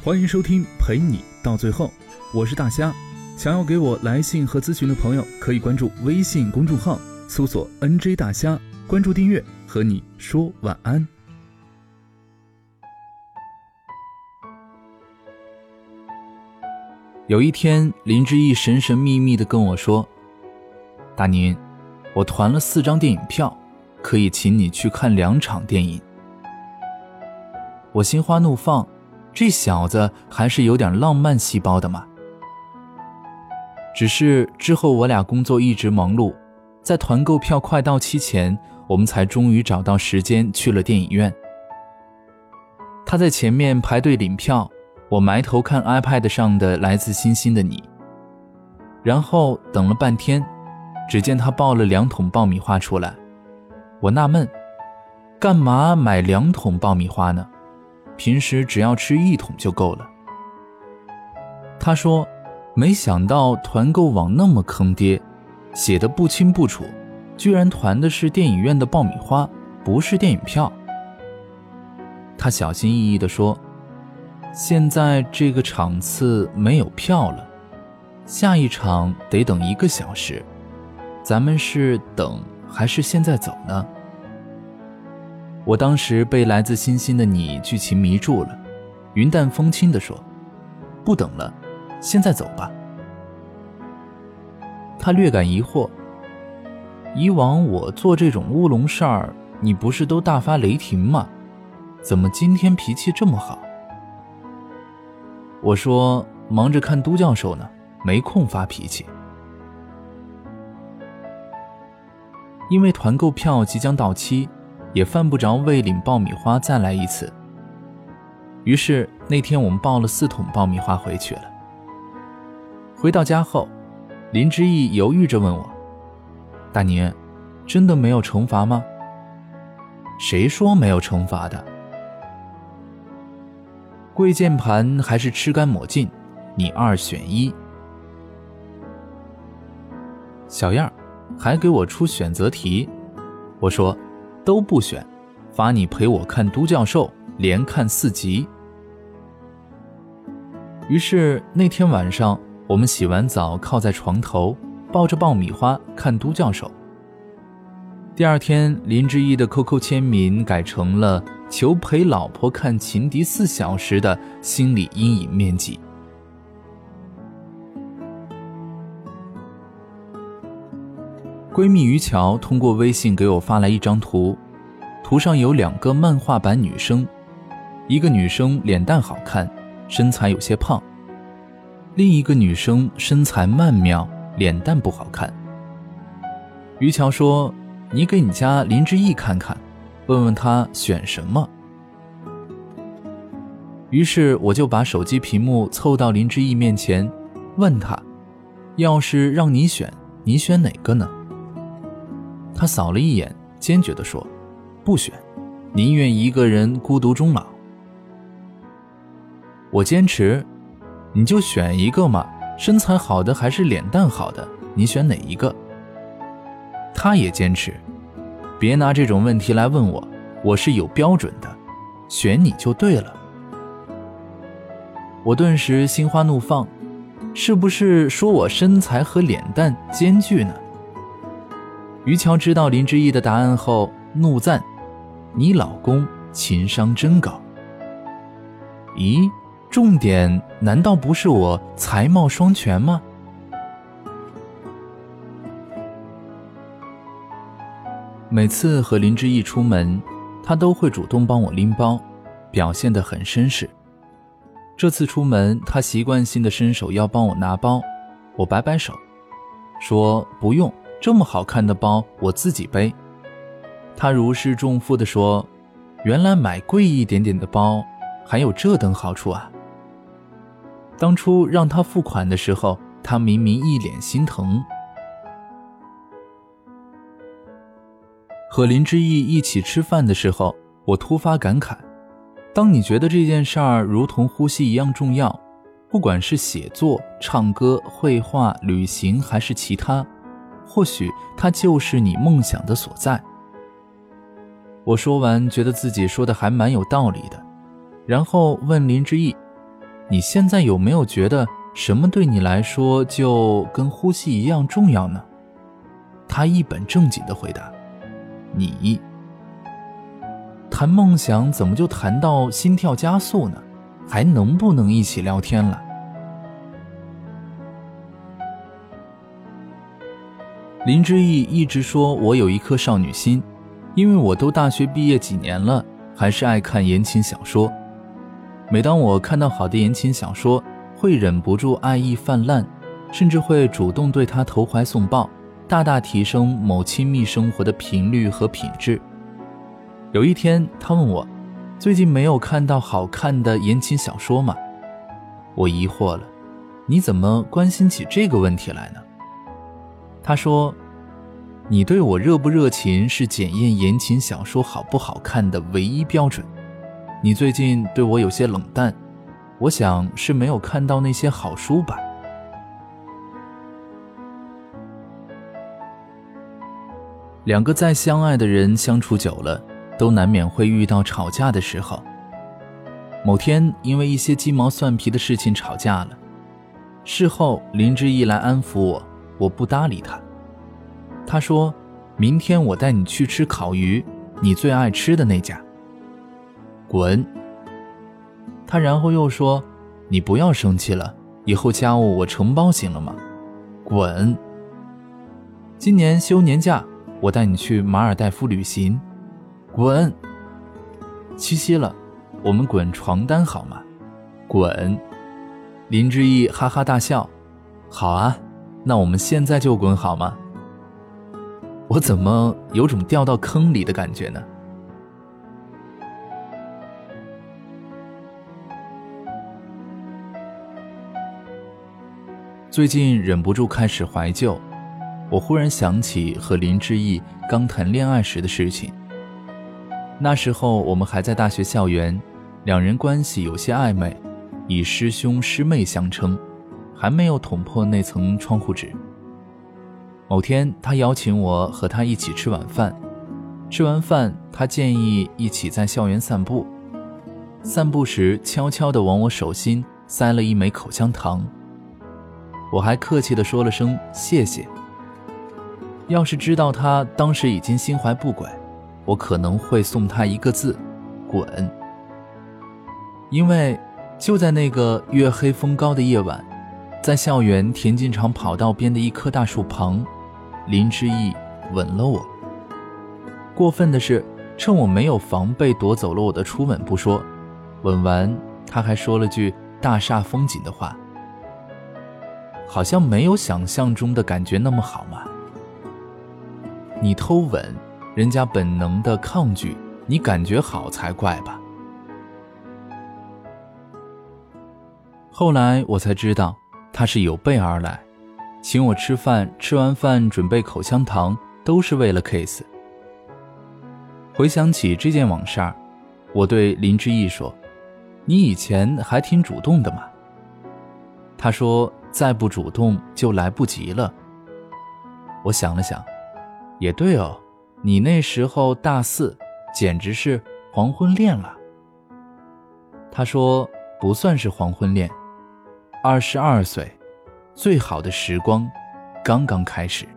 欢迎收听陪你到最后，我是大虾。想要给我来信和咨询的朋友，可以关注微信公众号，搜索 “nj 大虾”，关注订阅，和你说晚安。有一天，林志毅神神秘秘的跟我说：“大宁，我团了四张电影票，可以请你去看两场电影。”我心花怒放。这小子还是有点浪漫细胞的嘛。只是之后我俩工作一直忙碌，在团购票快到期前，我们才终于找到时间去了电影院。他在前面排队领票，我埋头看 iPad 上的《来自星星的你》，然后等了半天，只见他抱了两桶爆米花出来。我纳闷，干嘛买两桶爆米花呢？平时只要吃一桶就够了。他说：“没想到团购网那么坑爹，写的不清不楚，居然团的是电影院的爆米花，不是电影票。”他小心翼翼地说：“现在这个场次没有票了，下一场得等一个小时，咱们是等还是现在走呢？”我当时被来自星星的你剧情迷住了，云淡风轻地说：“不等了，现在走吧。”他略感疑惑：“以往我做这种乌龙事儿，你不是都大发雷霆吗？怎么今天脾气这么好？”我说：“忙着看都教授呢，没空发脾气。”因为团购票即将到期。也犯不着为领爆米花再来一次。于是那天我们抱了四桶爆米花回去了。回到家后，林之毅犹豫着问我：“大宁，真的没有惩罚吗？”“谁说没有惩罚的？跪键盘还是吃干抹净？你二选一。”小样，还给我出选择题。我说。都不选，罚你陪我看都教授，连看四集。于是那天晚上，我们洗完澡，靠在床头，抱着爆米花看都教授。第二天，林之一的 QQ 签名改成了“求陪老婆看情敌四小时”的心理阴影面积。闺蜜于乔通过微信给我发来一张图，图上有两个漫画版女生，一个女生脸蛋好看，身材有些胖；另一个女生身材曼妙，脸蛋不好看。于乔说：“你给你家林志毅看看，问问他选什么。”于是我就把手机屏幕凑到林志毅面前，问他：“要是让你选，你选哪个呢？”他扫了一眼，坚决地说：“不选，宁愿一个人孤独终老。”我坚持：“你就选一个嘛，身材好的还是脸蛋好的？你选哪一个？”他也坚持：“别拿这种问题来问我，我是有标准的，选你就对了。”我顿时心花怒放，是不是说我身材和脸蛋兼具呢？于桥知道林之毅的答案后，怒赞：“你老公情商真高。”咦，重点难道不是我才貌双全吗？每次和林之毅出门，他都会主动帮我拎包，表现得很绅士。这次出门，他习惯性的伸手要帮我拿包，我摆摆手，说不用。这么好看的包，我自己背。他如释重负地说：“原来买贵一点点的包，还有这等好处啊！”当初让他付款的时候，他明明一脸心疼。和林之毅一起吃饭的时候，我突发感慨：当你觉得这件事儿如同呼吸一样重要，不管是写作、唱歌、绘画、旅行，还是其他。或许它就是你梦想的所在。我说完，觉得自己说的还蛮有道理的，然后问林之毅：“你现在有没有觉得什么对你来说就跟呼吸一样重要呢？他一本正经的回答：“你。”谈梦想怎么就谈到心跳加速呢？还能不能一起聊天了？林之毅一直说我有一颗少女心，因为我都大学毕业几年了，还是爱看言情小说。每当我看到好的言情小说，会忍不住爱意泛滥，甚至会主动对他投怀送抱，大大提升某亲密生活的频率和品质。有一天，他问我。最近没有看到好看的言情小说吗？我疑惑了，你怎么关心起这个问题来呢？他说：“你对我热不热情是检验言情小说好不好看的唯一标准。你最近对我有些冷淡，我想是没有看到那些好书吧。”两个再相爱的人相处久了。都难免会遇到吵架的时候。某天因为一些鸡毛蒜皮的事情吵架了，事后林之毅来安抚我，我不搭理他。他说：“明天我带你去吃烤鱼，你最爱吃的那家。”滚！他然后又说：“你不要生气了，以后家务我承包行了吗？”滚！今年休年假，我带你去马尔代夫旅行。滚！七夕了，我们滚床单好吗？滚！林之毅哈哈大笑。好啊，那我们现在就滚好吗？我怎么有种掉到坑里的感觉呢？最近忍不住开始怀旧，我忽然想起和林志毅刚谈恋爱时的事情。那时候我们还在大学校园，两人关系有些暧昧，以师兄师妹相称，还没有捅破那层窗户纸。某天，他邀请我和他一起吃晚饭，吃完饭，他建议一起在校园散步。散步时，悄悄地往我手心塞了一枚口香糖。我还客气地说了声谢谢。要是知道他当时已经心怀不轨。我可能会送他一个字：滚。因为就在那个月黑风高的夜晚，在校园田径场跑道边的一棵大树旁，林之毅吻了我。过分的是，趁我没有防备夺走了我的初吻不说，吻完他还说了句大煞风景的话，好像没有想象中的感觉那么好嘛。你偷吻。人家本能的抗拒，你感觉好才怪吧？后来我才知道，他是有备而来，请我吃饭，吃完饭准备口香糖，都是为了 kiss。回想起这件往事，我对林志毅说：“你以前还挺主动的嘛。”他说：“再不主动就来不及了。”我想了想，也对哦。你那时候大四，简直是黄昏恋了。他说不算是黄昏恋，二十二岁，最好的时光刚刚开始。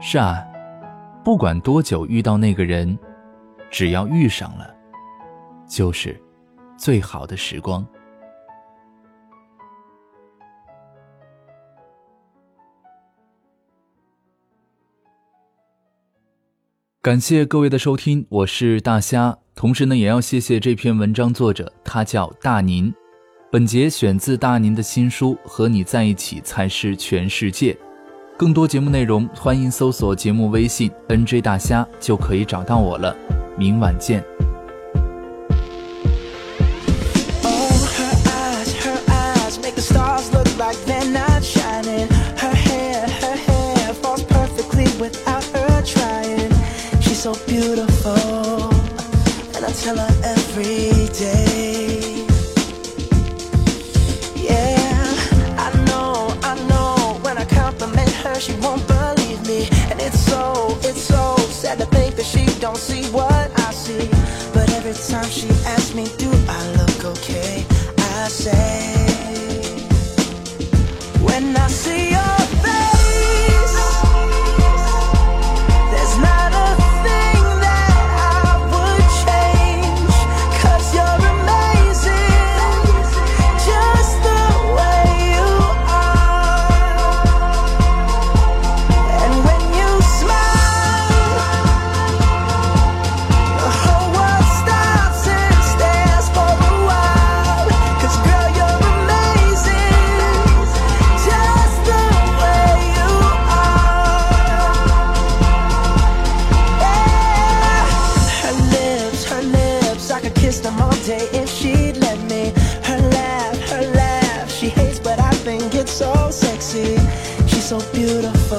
是啊，不管多久遇到那个人，只要遇上了，就是最好的时光。感谢各位的收听，我是大虾。同时呢，也要谢谢这篇文章作者，他叫大宁。本节选自大宁的新书《和你在一起才是全世界》。更多节目内容，欢迎搜索节目微信 “nj 大虾”就可以找到我了。明晚见。tell her every day.